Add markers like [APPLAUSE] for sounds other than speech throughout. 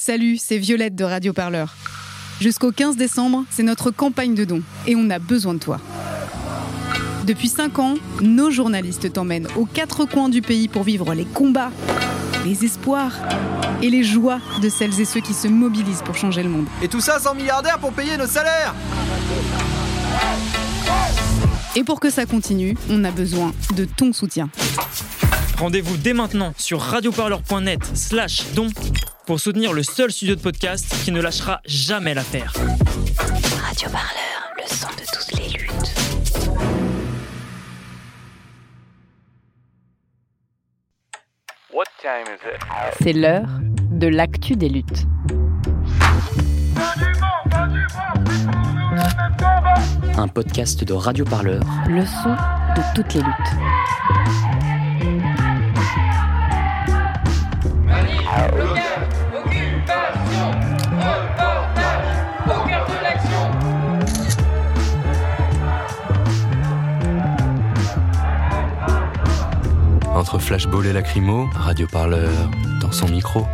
Salut, c'est Violette de Radio Parleur. Jusqu'au 15 décembre, c'est notre campagne de dons et on a besoin de toi. Depuis 5 ans, nos journalistes t'emmènent aux quatre coins du pays pour vivre les combats, les espoirs et les joies de celles et ceux qui se mobilisent pour changer le monde. Et tout ça sans milliardaires pour payer nos salaires Et pour que ça continue, on a besoin de ton soutien. Rendez-vous dès maintenant sur radioparleur.net slash don pour soutenir le seul studio de podcast qui ne lâchera jamais l'affaire. Radio Parleur, le son de toutes les luttes. C'est l'heure de l'actu des luttes. Un podcast de Radio Parleur. Le son de toutes les luttes. Entre flashball et lacrymo, Radio Parleur dans son micro.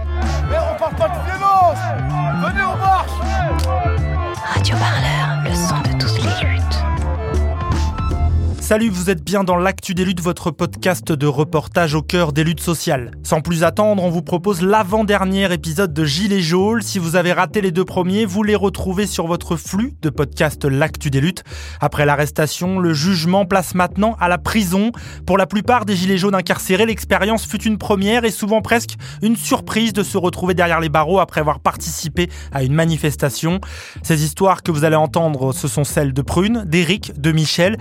Salut, vous êtes bien dans l'actu des luttes, votre podcast de reportage au cœur des luttes sociales. Sans plus attendre, on vous propose l'avant-dernier épisode de Gilets jaunes. Si vous avez raté les deux premiers, vous les retrouvez sur votre flux de podcast L'actu des luttes. Après l'arrestation, le jugement place maintenant à la prison. Pour la plupart des Gilets jaunes incarcérés, l'expérience fut une première et souvent presque une surprise de se retrouver derrière les barreaux après avoir participé à une manifestation. Ces histoires que vous allez entendre, ce sont celles de Prune, d'Éric, de Michel.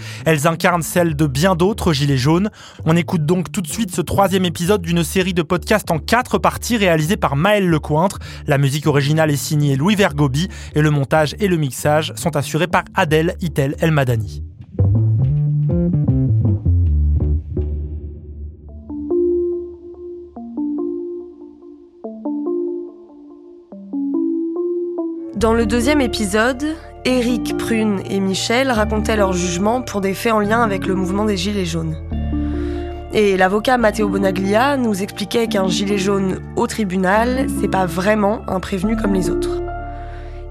Celle de bien d'autres gilets jaunes. On écoute donc tout de suite ce troisième épisode d'une série de podcasts en quatre parties réalisées par Maël Lecointre. La musique originale est signée Louis Vergobi et le montage et le mixage sont assurés par Adèle Itel Elmadani. Dans le deuxième épisode, Eric, Prune et Michel racontaient leur jugement pour des faits en lien avec le mouvement des Gilets jaunes. Et l'avocat Matteo Bonaglia nous expliquait qu'un gilet jaune au tribunal, c'est pas vraiment un prévenu comme les autres.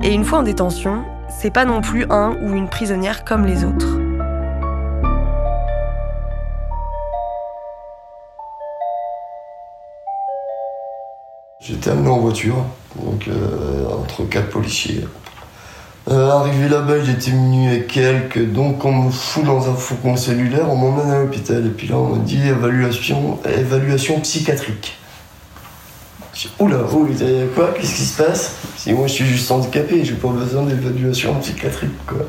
Et une fois en détention, c'est pas non plus un ou une prisonnière comme les autres. J'étais amené en voiture, donc euh, entre quatre policiers. Euh, arrivé là-bas, il était minuit et quelques, donc on me fout dans un faucon cellulaire, on m'emmène à l'hôpital, et puis là on me dit évaluation, évaluation psychiatrique. Je dis, oula, oula, quoi? Qu'est-ce qui se passe? Si moi je suis juste handicapé, j'ai pas besoin d'évaluation psychiatrique, quoi.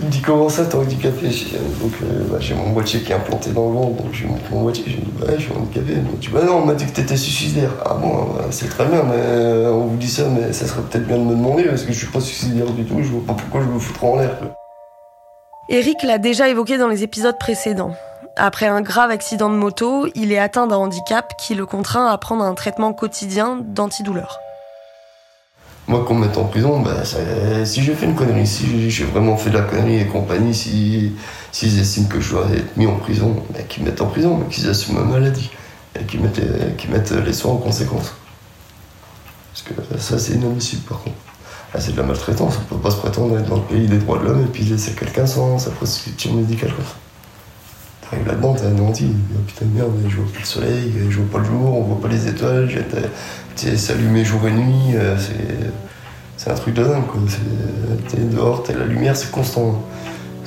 Il me dit comment ça t'es handicapé J'ai- Donc euh, bah, j'ai mon boîtier qui est implanté dans le ventre, donc lui montre mon boîtier, je lui dis bah je suis handicapé. Il me dit bah non, on m'a dit que t'étais suicidaire. Ah bon, bah, c'est très bien, mais euh, on vous dit ça, mais ça serait peut-être bien de me demander parce que je suis pas suicidaire du tout, je vois pas pourquoi je me foutrais en l'air. Eric l'a déjà évoqué dans les épisodes précédents. Après un grave accident de moto, il est atteint d'un handicap qui le contraint à prendre un traitement quotidien d'antidouleur. Moi, qu'on me mette en prison, ça- si j'ai fait une connerie, si j'ai vraiment fait de la connerie et compagnie, si s'ils estiment que je dois être mis en prison, bah, qu'ils me mettent en prison, qu'ils assument ma maladie et qu'ils mettent, les- soins en conséquence. Parce que ça, c'est inadmissible par contre. Là, c'est de la maltraitance, on peut pas se prétendre être dans le pays des droits de l'homme et puis laisser quelqu'un sans sa prescription médicale comme là-dedans, t'es anéanti. Putain, merde, je vois plus le soleil, je vois pas le jour, on voit pas les étoiles, t'es s'allumer jour et nuit, euh, c'est. Un truc de dingue, quoi. T'es dehors, t'es la lumière, c'est constant.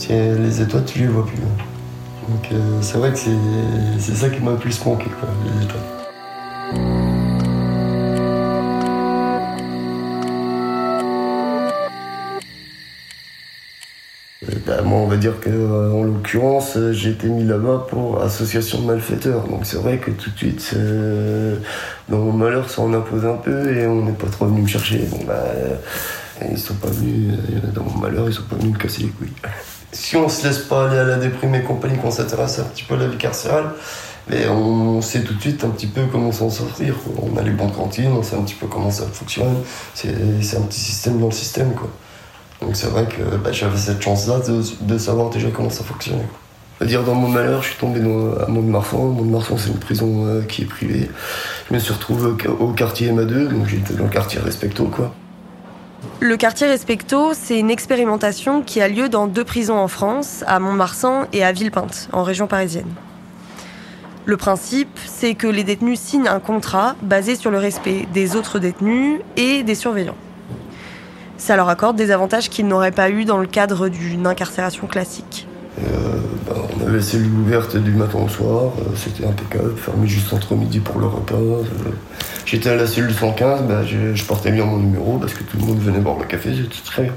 Les étoiles, tu les vois plus. hein. Donc euh, c'est vrai que c'est c'est ça qui m'a le plus manqué, quoi, les étoiles. Dire que, euh, en l'occurrence, euh, j'ai été mis là-bas pour association de malfaiteurs. Donc c'est vrai que tout de suite, euh, dans mon malheur, ça en impose un peu et on n'est pas trop venu me chercher. Bon, bah, ils sont pas venus, dans mon malheur, ils sont pas venus me casser les couilles. [LAUGHS] Si on se laisse pas aller à la déprime et compagnie, qu'on s'intéresse un petit peu à la vie carcérale, mais on sait tout de suite un petit peu comment s'en sortir. On a les bonnes cantines, on sait un petit peu comment ça fonctionne. C'est un petit système dans le système, quoi. Donc c'est vrai que bah, j'avais cette chance-là de, savoir déjà comment ça fonctionnait. à dire dans mon malheur, je suis tombé à Mont-de-Marsan. C'est une prison euh, qui est privée. Je me suis retrouvé au, quartier MA2, donc j'étais dans le quartier Respecto, quoi. Le quartier Respecto, c'est une expérimentation qui a lieu dans deux prisons en France, à Mont-de-Marsan et à Villepinte, en région parisienne. Le principe, c'est que les détenus signent un contrat basé sur le respect des autres détenus et des surveillants. Ça leur accorde des avantages qu'ils n'auraient pas eu dans le cadre d'une incarcération classique. Euh, bah, on avait cellule ouverte du matin au soir, euh, c'était impeccable, fermé juste entre midi pour le repas. Euh, J'étais à la cellule 115, bah, je, je, portais bien mon numéro parce que tout le monde venait boire le café, c'était très bien.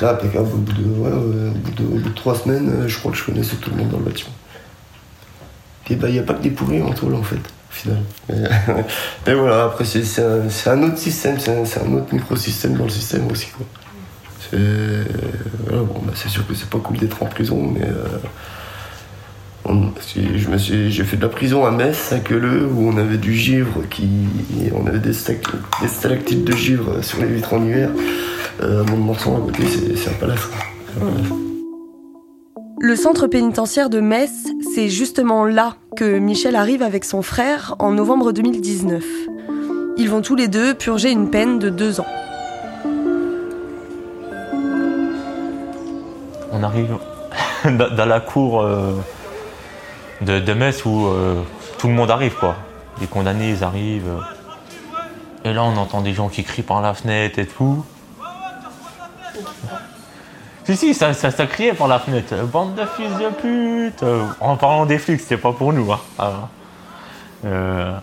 Impeccable. Au bout, de, ouais, au, bout de, au bout de trois semaines, je crois que je connaissais tout le monde dans le bâtiment. Et bah, il n'y a pas que des pourris en tôle en fait, final. [LAUGHS] Mais, voilà, après, c'est un, autre système, c'est un, un, autre microsystème dans le système aussi. Quoi. Voilà, bon, bah, c'est sûr que c'est pas cool d'être en prison, mais. Euh, j'ai fait de la prison à Metz, à Queuleux, où on avait du givre, qui, on avait des stalactites de givre sur les vitres en hiver. Euh, mon morceau à côté, c'est un palace. Un palace. Le centre pénitentiaire de Metz, c'est justement là que Michel arrive avec son frère en novembre 2019. Ils vont tous les deux purger une peine de deux ans. On arrive [LAUGHS] dans la cour euh, de, Metz où euh, tout le monde arrive, quoi. Les condamnés, arrivent. Et là, on entend des gens qui crient par la fenêtre et tout. Si, si, ça, ça, criait par la fenêtre. Bande de fils de pute En parlant des flics, c'était pas pour nous. Hein. Alors, euh...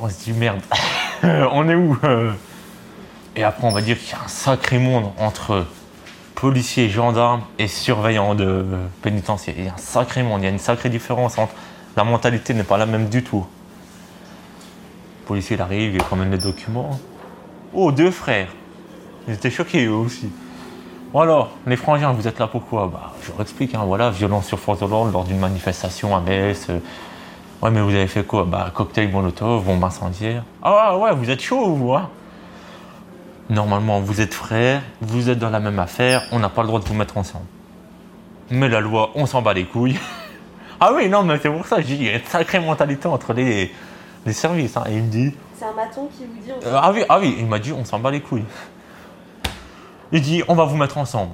on se dit merde, [LAUGHS] on est où Et après, on va dire qu'il y a un sacré monde entre policiers, gendarmes et surveillants de pénitentiaire. Il y a un sacré monde, il y a une sacrée différence entre. La mentalité n'est pas la même du tout. Le policier il arrive, il promène les documents. Oh, deux frères. Ils étaient choqués eux aussi. Bon alors, les frangins, vous êtes là pourquoi bah, Je leur explique, hein, voilà, violence sur force de l'ordre lors d'une manifestation à Metz. Euh, ouais, mais vous avez fait quoi? Bah, cocktail molotov, bombe incendiaire. Ah ouais, vous êtes chaud, vous, hein? Normalement, vous êtes frères, vous êtes dans la même affaire, on n'a pas le droit de vous mettre ensemble. Mais la loi, on s'en bat les couilles. [LAUGHS] ah oui, non, mais c'est pour ça, je dis, il y a une sacrée mentalité entre les, les services. Hein. Et il me dit. C'est un maton qui vous dit. Euh, ah oui, ah oui, il m'a dit, on s'en bat les couilles. Il dit, on va vous mettre ensemble.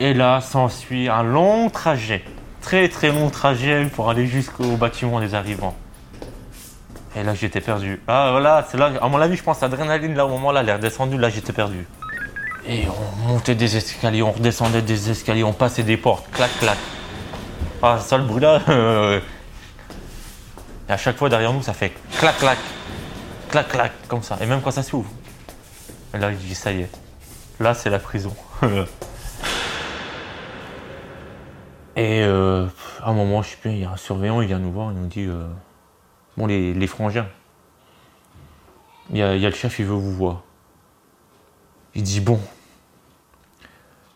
Et là, s'ensuit un long trajet, très très long trajet pour aller jusqu'au bâtiment des arrivants. Et là, j'étais perdu. Ah voilà, c'est là, à mon avis, je pense, l'adrénaline, là, au moment là, elle est redescendue, là, j'étais perdu. Et on montait des escaliers, on redescendait des escaliers, on passait des portes, clac, clac. Ah, ça, le bruit. [LAUGHS] Euh... Et à chaque fois, derrière nous, ça fait clac, clac, clac, clac, comme ça. Et même quand ça s'ouvre. Et là, je dis, ça y est. Là, c'est la prison. [LAUGHS] Et euh, à un moment, je sais plus, il y a un surveillant, il vient nous voir, il nous dit. Euh, Bon, les, les frangins. Il y, a, il le chef, il veut vous voir. Il dit bon,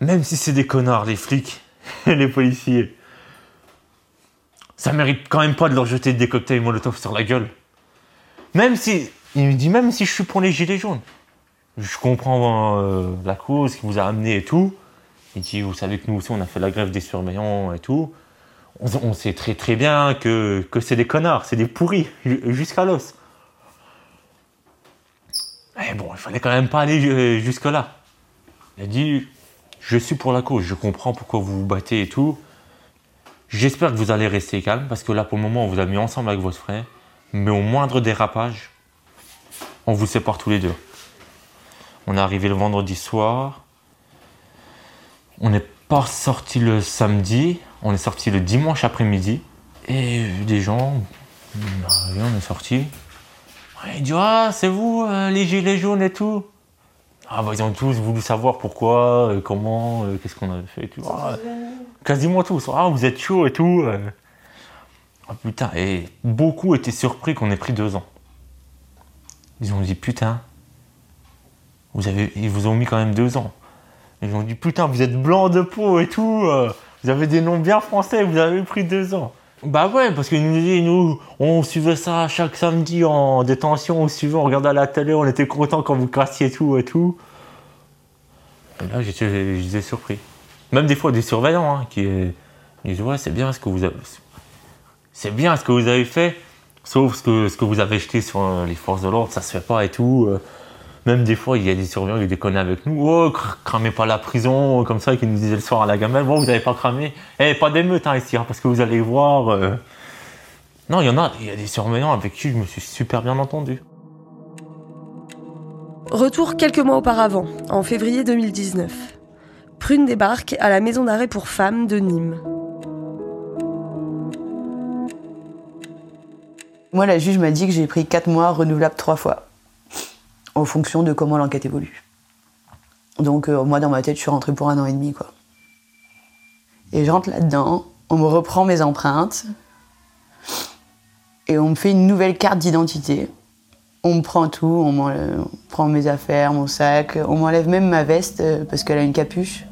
même si c'est des connards, les flics [LAUGHS] les policiers, ça mérite quand même pas de leur jeter des cocktails Molotov sur la gueule. Même si, il me dit même si je suis pour les gilets jaunes, je comprends euh, la cause qui vous a amené et tout. Il dit vous savez que nous aussi on a fait la grève des surveillants et tout on, sait très très bien que, que c'est des connards, c'est des pourris, jusqu'à l'os. Mais bon, il fallait quand même pas aller jusque-là. Il a dit Je suis pour la cause, je comprends pourquoi vous vous battez et tout. J'espère que vous allez rester calme, parce que là, pour le moment, on vous a mis ensemble avec votre frère. Mais au moindre dérapage, on vous sépare tous les deux. On est arrivé le vendredi soir. On n'est pas sorti le samedi. On est sorti le dimanche après-midi et des gens, on est sorti. Il dit Ah, c'est vous, euh, les gilets jaunes et tout. Ah, bah, ils ont tous voulu savoir pourquoi, euh, comment, euh, qu'est-ce qu'on avait fait et tout. Ah, quasiment tous. Ah, vous êtes chaud et tout. Ah, putain, et beaucoup étaient surpris qu'on ait pris deux ans. Ils ont dit Putain, ils vous ont mis quand même deux ans. Ils ont dit Putain, vous êtes blanc de peau et tout. Vous avez des noms bien français, vous avez pris deux ans. Bah ouais, parce que nous, nous, on suivait ça chaque samedi en détention, on suivait, on regardait à la télé, on était content quand vous cassiez tout et tout. Et là, j'étais surpris. Même des fois des surveillants hein, qui euh, disent ouais c'est bien ce que vous avez, c'est bien ce que vous avez fait, sauf ce que ce que vous avez jeté sur euh, les forces de l'ordre, ça se fait pas et tout. Même des fois, il y a des surveillants qui déconnent avec nous. Oh, cr- cramez pas la prison, comme ça, qui nous disaient le soir à la gamelle. Bon, vous avez pas cramé. Eh, pas d'émeute hein, ici, hein, parce que vous allez voir. euh. Non, il y en a, il y a des surveillants avec qui je me suis super bien entendu. Retour quelques mois auparavant, en février 2019. Prune débarque à la maison d'arrêt pour femmes de Nîmes. Moi, la juge m'a dit que j'ai pris 4 mois renouvelables 3 fois, en fonction de comment l'enquête évolue. Donc, euh, moi, dans ma tête, je suis rentrée pour un an et demi, quoi. Et je rentre là-dedans, on me reprend mes empreintes, et on me fait une nouvelle carte d'identité. On me prend tout, on, on prend mes affaires, mon sac, on m'enlève même ma veste euh, parce qu'elle a une capuche,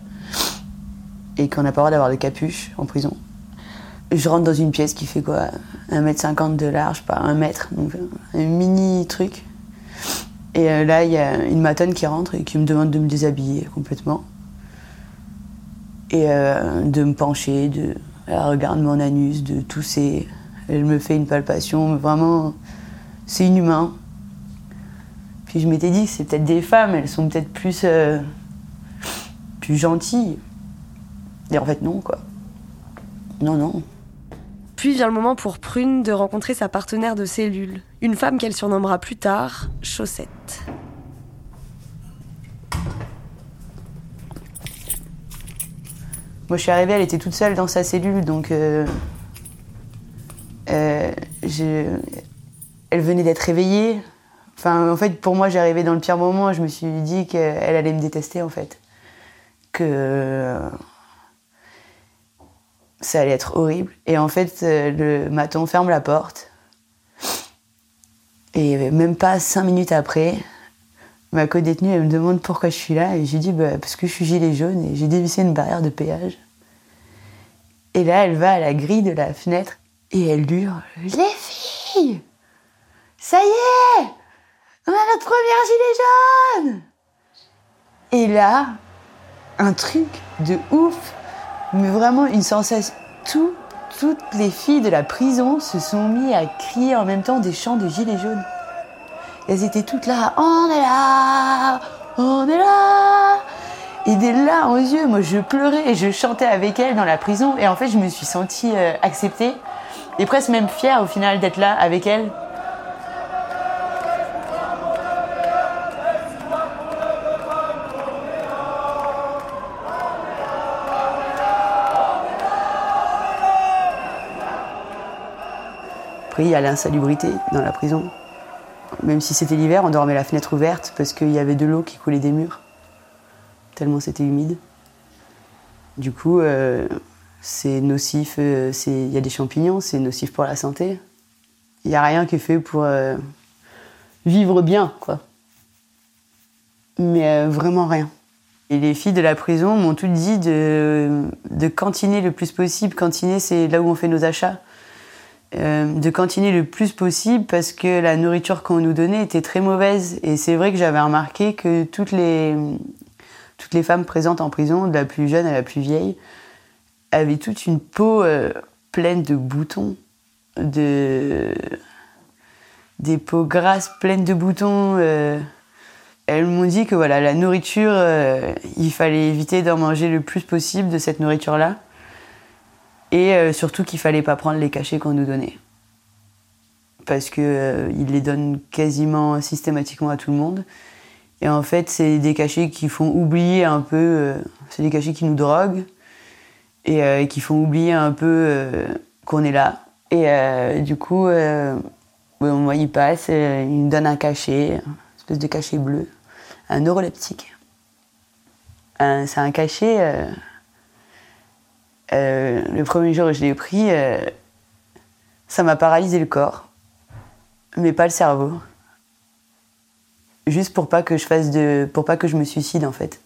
et qu'on n'a pas le droit d'avoir de capuche en prison. Je rentre dans une pièce qui fait quoi? 1m50 de large, pas 1 mètre, donc un mini truc. Et euh, là, il y a une matonne qui rentre et qui me demande de me déshabiller complètement. Et euh, de me pencher, de. Elle regarde mon anus, de tousser. Elle me fait une palpation, vraiment, c'est inhumain. Puis je m'étais dit que c'est peut-être des femmes, elles sont peut-être plus. euh, plus gentilles. Et en fait, non, quoi. Non, non. Puis vient le moment pour Prune de rencontrer sa partenaire de cellule, une femme qu'elle surnommera plus tard Chaussette. Moi, je suis arrivée, elle était toute seule dans sa cellule, donc. euh, euh, Elle venait d'être réveillée. Enfin, en fait, pour moi, j'arrivais dans le pire moment. Je me suis dit qu'elle allait me détester, en fait. Que. Ça allait être horrible. Et en fait, euh, le maton ferme la porte. Et même pas cinq minutes après, ma co-détenue, elle me demande pourquoi je suis là. Et j'ai dit, bah, parce que je suis gilet jaune et j'ai dévissé une barrière de péage. Et là, elle va à la grille de la fenêtre et elle hurle Les filles Ça y est On a notre première gilet jaune Et là, un truc de ouf, mais vraiment une sensation. Tout, toutes les filles de la prison se sont mis à crier en même temps des chants de gilets jaunes. Elles étaient toutes là, on est là, on est là. Et des larmes aux yeux, moi je pleurais et je chantais avec elles dans la prison. Et en fait, je me suis sentie euh, acceptée et presque même fière au final d'être là avec elles. Il y a l'insalubrité dans la prison. Même si c'était l'hiver, on dormait la fenêtre ouverte parce qu'il y avait de l'eau qui coulait des murs, tellement c'était humide. Du coup, euh, c'est nocif, euh, il y a des champignons, c'est nocif pour la santé. Il n'y a rien qui est fait pour euh, vivre bien, quoi. Mais vraiment rien. Et les filles de la prison m'ont toutes dit de cantiner le plus possible. Cantiner, c'est là où on fait nos achats. Euh, de cantiner le plus possible parce que la nourriture qu'on nous donnait était très mauvaise. Et c'est vrai que j'avais remarqué que toutes les, toutes les femmes présentes en prison, de la plus jeune à la plus vieille, avaient toute une peau euh, pleine de boutons, de... des peaux grasses pleines de boutons. euh. Elles m'ont dit que voilà, la nourriture, il fallait éviter d'en manger le plus possible de cette nourriture-là. Et euh, surtout qu'il fallait pas prendre les cachets qu'on nous donnait. Parce qu'ils euh, ils les donnent quasiment systématiquement à tout le monde. Et en fait, c'est des cachets qui font oublier un peu. euh, c'est des cachets qui nous droguent. Et euh, qui font oublier un peu qu'on est là. Et du coup, bon, moi, il passe, euh, il me donne un cachet, une espèce de cachet bleu, un neuroleptique. C'est un cachet. Euh, le premier jour où je l'ai pris, euh, ça m'a paralysé le corps, mais pas le cerveau. Juste pour pas que je fasse de, pour pas que je me suicide en fait.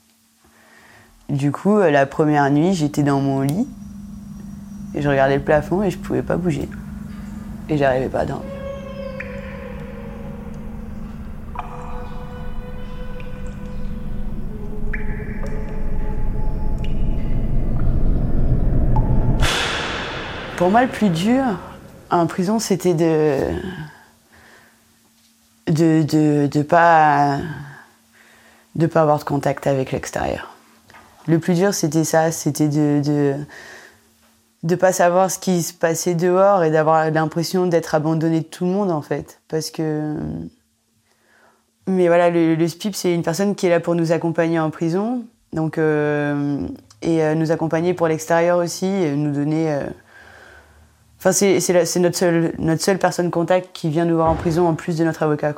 Du coup, euh, la première nuit, j'étais dans mon lit et je regardais le plafond et je pouvais pas bouger et j'arrivais pas à dormir. Pour moi, le plus dur en prison, c'était de de de, de pas de pas avoir de contact avec l'extérieur. Le plus dur, c'était ça, c'était de, de de pas savoir ce qui se passait dehors et d'avoir l'impression d'être abandonné de tout le monde en fait, parce que mais voilà, le, SPIP, c'est une personne qui est là pour nous accompagner en prison, donc euh, et euh, nous accompagner pour l'extérieur aussi, nous donner. euh, Enfin, c'est notre seule notre seule personne contact qui vient nous voir en prison en plus de notre avocat.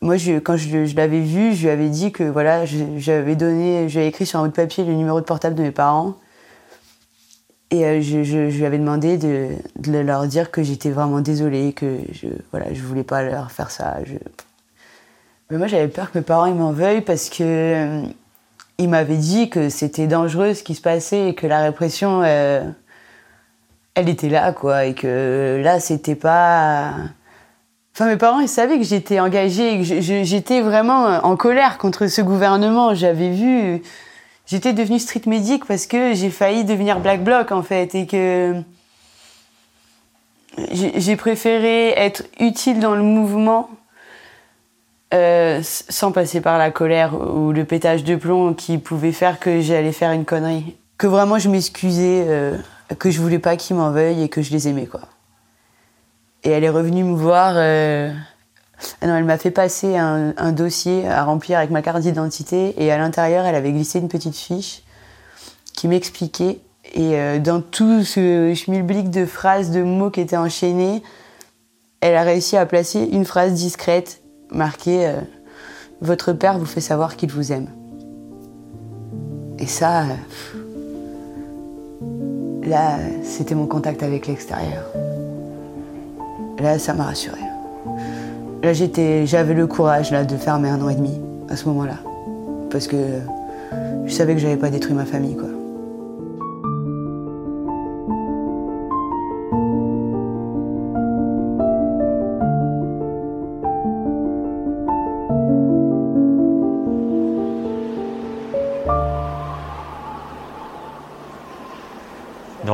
Moi, quand je, l'avais vu, je lui avais dit que voilà, j'avais donné, j'avais écrit sur un bout de papier le numéro de portable de mes parents. Et euh, je, lui avais demandé de, leur dire que j'étais vraiment désolée, que je voilà, je voulais pas leur faire ça. Mais moi, j'avais peur que mes parents ils m'en veuillent parce que euh, ils m'avaient dit que c'était dangereux ce qui se passait et que la répression, euh, elle était là, quoi, et que là, c'était pas. Enfin, mes parents, ils savaient que j'étais engagée, que j'étais vraiment en colère contre ce gouvernement. J'avais vu. J'étais devenue street médic parce que j'ai failli devenir black bloc, en fait, et que. J'ai préféré être utile dans le mouvement euh, sans passer par la colère ou le pétage de plomb qui pouvait faire que j'allais faire une connerie. Que vraiment je m'excusais, euh, que je voulais pas qu'ils m'en veuillent et que je les aimais, quoi. Et elle est revenue me voir. euh, ah non, elle m'a fait passer un, dossier à remplir avec ma carte d'identité et à l'intérieur, elle avait glissé une petite fiche qui m'expliquait. Et euh, dans tout ce schmilblick de phrases, de mots qui étaient enchaînés, elle a réussi à placer une phrase discrète marquée euh, Votre père vous fait savoir qu'il vous aime. Et ça, là, c'était mon contact avec l'extérieur. Là, ça m'a rassurée. Là, j'avais le courage de faire mes un an et demi à ce moment-là, parce que je savais que j'avais pas détruit ma famille, quoi.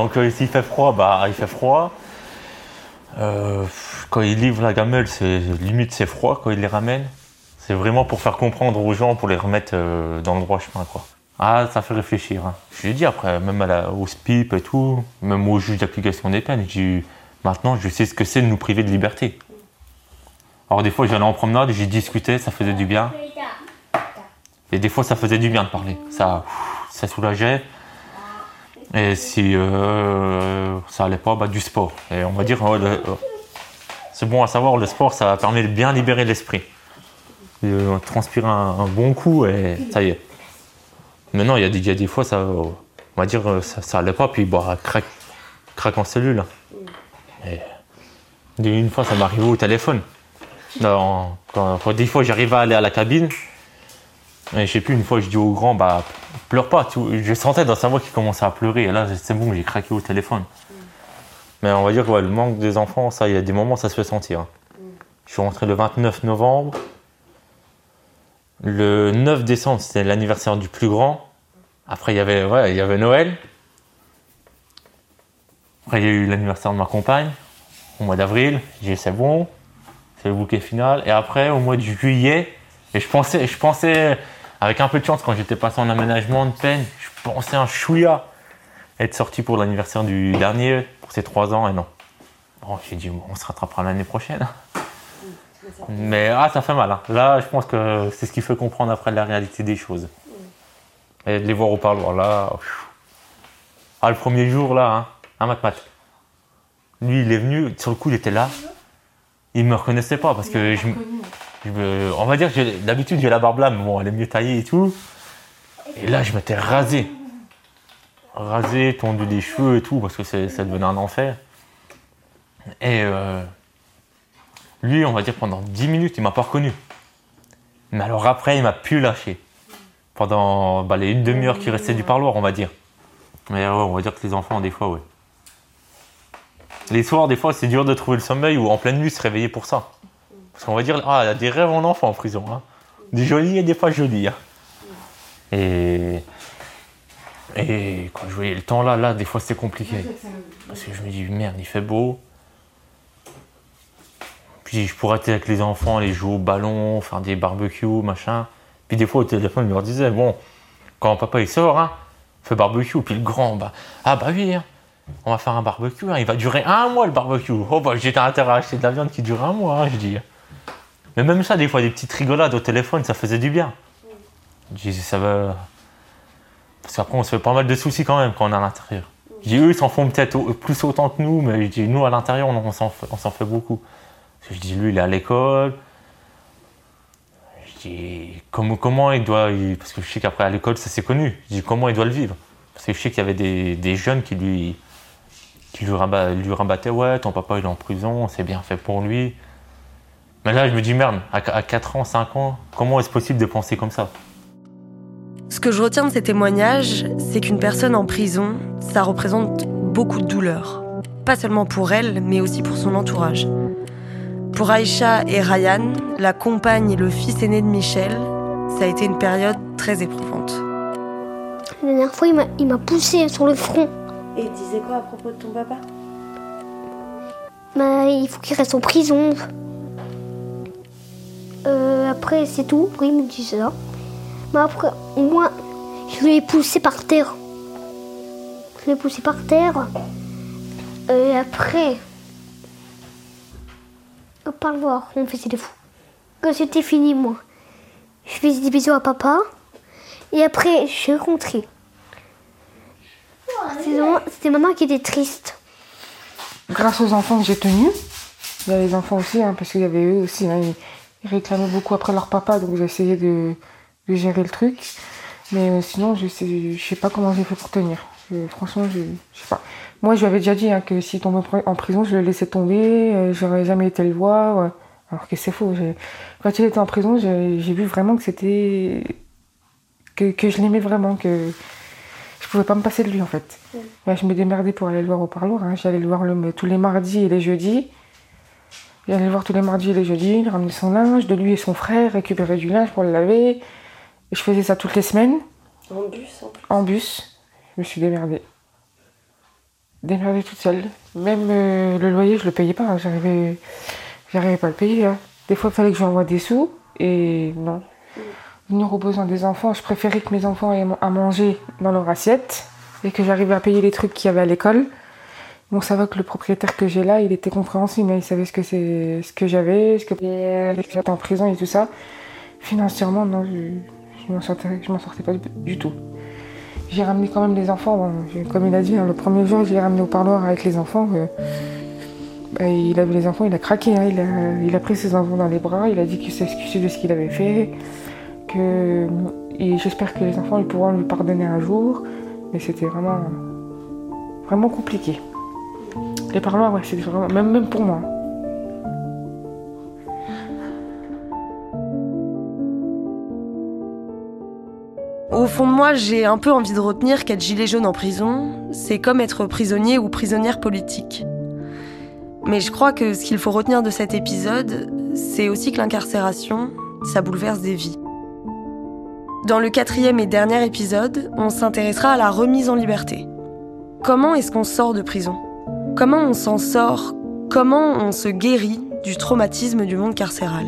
Donc euh, s'il fait froid, bah il fait froid. Euh, quand il livre la gamelle, c'est limite c'est froid quand il les ramène. C'est vraiment pour faire comprendre aux gens, pour les remettre euh, dans le droit chemin quoi. Ah, ça fait réfléchir. Hein. Je l'ai dit après, même au SPIP et tout, même au juge d'application des peines, j'ai maintenant je sais ce que c'est de nous priver de liberté. Alors des fois j'allais en promenade, j'ai discuté, ça faisait du bien. Et des fois ça faisait du bien de parler. Ça, ça soulageait. Et si euh, ça allait pas, bah, du sport. Et on va dire, c'est bon à savoir, le sport, ça permet de bien libérer l'esprit. De transpirer un, bon coup et ça y est. Maintenant, il y, a des- il y a des fois, ça, on va dire, ça, ça allait pas, puis bah, craque, craque en cellule. Une fois, ça m'est arrivé au téléphone. Des fois, j'arrivais à aller à la cabine, et je sais plus, une fois, je dis au grand, bah, pleure pas. tu- Je sentais dans sa voix qu'il commençait à pleurer. Et là, c'est bon, j'ai craqué au téléphone. Mais on va dire que ouais, le manque des enfants, ça, il y a des moments, ça se fait sentir. hein. Je suis rentré le 29 novembre. Le 9 décembre, c'était l'anniversaire du plus grand. Après, il y avait, ouais, il y avait Noël. Après, il y a eu l'anniversaire de ma compagne. Au mois d'avril, j'ai c'est bon. C'est le bouquet final. Et après, au mois de juillet, et je pensais, je pensais, avec un peu de chance, quand j'étais passé en aménagement de peine, je pensais un chouïa être sorti pour l'anniversaire du dernier, pour ses trois ans, et non. Bon, j'ai dit, on se rattrapera l'année prochaine. Mais ah, ça fait mal. hein. Là, je pense que c'est ce qui fait comprendre après la réalité des choses. Et de les voir au parloir, là. Ah, le premier jour, là, hein, un mat mat. Lui, il est venu, sur le coup, il était là. Il me reconnaissait pas parce que je, on va dire que d'habitude j'ai la barbe là, mais bon, elle est mieux taillée et tout. Et là, je m'étais rasé. Rasé, tondu les cheveux et tout, parce que ça devenait un enfer. Et euh, lui, on va dire pendant 10 minutes, il m'a pas reconnu. Mais alors après, il m'a pu lâcher. Pendant bah, les une demi-heure qui restait du parloir, on va dire. Mais ouais, on va dire que les enfants, des fois, ouais. Les soirs, des fois, c'est dur de trouver le sommeil ou en pleine nuit se réveiller pour ça. Parce qu'on va dire, ah, y a des rêves en enfant en prison. Hein. Des jolis et des pas jolis. hein. Et Et quand je voyais le temps là, là, des fois c'était compliqué. Parce que je me dis, merde, il fait beau. Puis je pourrais être avec les enfants, aller jouer au ballon, faire des barbecues, machin. Puis des fois au téléphone, je leur disais, bon, quand papa il sort, hein, fait barbecue. Puis le grand, bah, ah bah oui, hein, on va faire un barbecue, hein, il va durer un mois le barbecue. Oh bah j'étais intérêt à acheter de la viande qui dure un mois, hein, je dis. Mais même ça, des fois, des petites rigolades au téléphone, ça faisait du bien. Je dis, ça va. Parce qu'après, on se fait pas mal de soucis quand même quand on est à l'intérieur. Je dis, eux, ils s'en font peut-être plus autant que nous, mais je dis, nous, à l'intérieur, on, s'en fait, fait, beaucoup. Je dis, lui, il est à l'école. Je dis, comment, comment il doit. parce que je sais qu'après, à l'école, ça s'est connu. Je dis, comment il doit le vivre? Parce que je sais qu'il y avait des, des, jeunes qui lui. qui lui, lui rabattaient, ouais, ton papa, il est en prison, c'est bien fait pour lui. Mais là, je me dis, merde, à 4 ans, 5 ans, comment est-ce possible de penser comme ça? Ce que je retiens de ces témoignages, c'est qu'une personne en prison, ça représente beaucoup de douleur. Pas seulement pour elle, mais aussi pour son entourage. Pour Aïcha et Ryan, la compagne et le fils aîné de Michel, ça a été une période très éprouvante. La dernière fois, il m'a poussé sur le front. Et il disait quoi à propos de ton papa? Bah, Il faut qu'il reste en prison. Euh, après, c'est tout. Oui, il me dit ça. Mais après, moins, je l'ai poussé par terre. Je l'ai poussé par terre. Et après, au voir, on faisait des fous. Quand c'était fini, moi, je faisais des bisous à papa. Et après, je suis rentrée. C'était maman qui était triste. Grâce aux enfants que j'ai tenus, il y a les enfants aussi, hein, parce qu'il y avait eux aussi. Hein, réclamaient beaucoup après leur papa, donc j'ai essayé de, gérer le truc. Mais euh, sinon, je sais, je sais pas comment j'ai fait pour tenir. franchement, je, je, sais pas. Moi, je lui avais déjà dit hein, que s'il tombait en prison, je le laissais tomber, euh, j'aurais jamais été le voir. Alors que c'est faux. Quand il était en prison, j'ai vu vraiment que c'était. Que, que, je l'aimais vraiment, que je pouvais pas me passer de lui en fait. je me démerdais pour aller le voir au parloir. Hein. J'allais le voir le, tous les mardis et les jeudis. Il allait le voir tous les mardis et les jeudis, il ramenait son linge, de lui et son frère, récupérer du linge pour le laver. Et je faisais ça toutes les semaines. En bus en plus. En bus. Je me suis démerdée. Démerdée toute seule. Même euh, le loyer, je le payais pas. Hein. J'arrivais, j'arrivais pas à le payer. Hein. Des fois, il fallait que j'envoie des sous. Et non. Venir aux besoins des enfants, je préférais que mes enfants aient à manger dans leur assiette et que j'arrivais à payer les trucs qu'il y avait à l'école Bon, ça va que le propriétaire que j'ai là, il était compréhensible, il savait ce que c'est, ce que j'avais, ce que j'étais en prison et tout ça. Financièrement, non, je, je m'en sortais, je m'en sortais pas du, tout. J'ai ramené quand même les enfants, comme il a dit, hein, le premier jour, je l'ai ramené au parloir avec les enfants. Euh, bah, il avait les enfants, il a craqué, hein, il, a, il, a, pris ses enfants dans les bras, il a dit qu'il s'excusait de ce qu'il avait fait, que et j'espère que les enfants ils pourront lui pardonner un jour, mais c'était vraiment, vraiment compliqué. Les parloirs, ouais, c'est vraiment. Même, même pour moi. Au fond de moi, j'ai un peu envie de retenir qu'être gilet jaune en prison, c'est comme être prisonnier ou prisonnière politique. Mais je crois que ce qu'il faut retenir de cet épisode, c'est aussi que l'incarcération, ça bouleverse des vies. Dans le quatrième et dernier épisode, on s'intéressera à la remise en liberté. Comment est-ce qu'on sort de prison? Comment on s'en sort? Comment on se guérit du traumatisme du monde carcéral?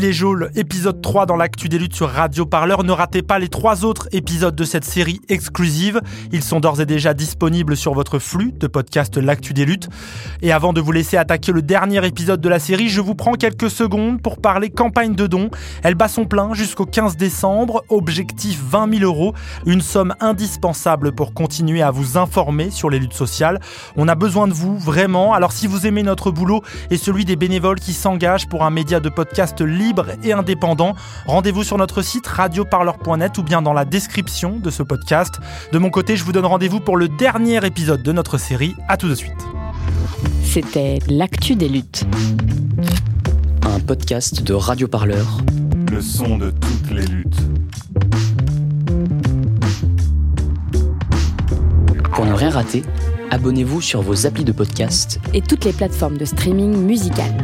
Les Jaules, épisode 3 dans l'actu des luttes sur Radio Parleur. Ne ratez pas les trois autres épisodes de cette série exclusive. Ils sont d'ores et déjà disponibles sur votre flux de podcast L'actu des luttes. Et avant de vous laisser attaquer le dernier épisode de la série, je vous prends quelques secondes pour parler campagne de dons. Elle bat son plein jusqu'au 15 décembre. Objectif 20 000 euros. Une somme indispensable pour continuer à vous informer sur les luttes sociales. On a besoin de vous, vraiment. Alors si vous aimez notre boulot et celui des bénévoles qui s'engagent pour un média de podcast libre, libre et indépendant. Rendez-vous sur notre site radioparleur.net ou bien dans la description de ce podcast. De mon côté, je vous donne rendez-vous pour le dernier épisode de notre série. À tout de suite. C'était L'actu des luttes. Un podcast de Radio Parleur. Le son de toutes les luttes. Pour ne rien rater, abonnez-vous sur vos applis de podcast Et toutes les plateformes de streaming musical.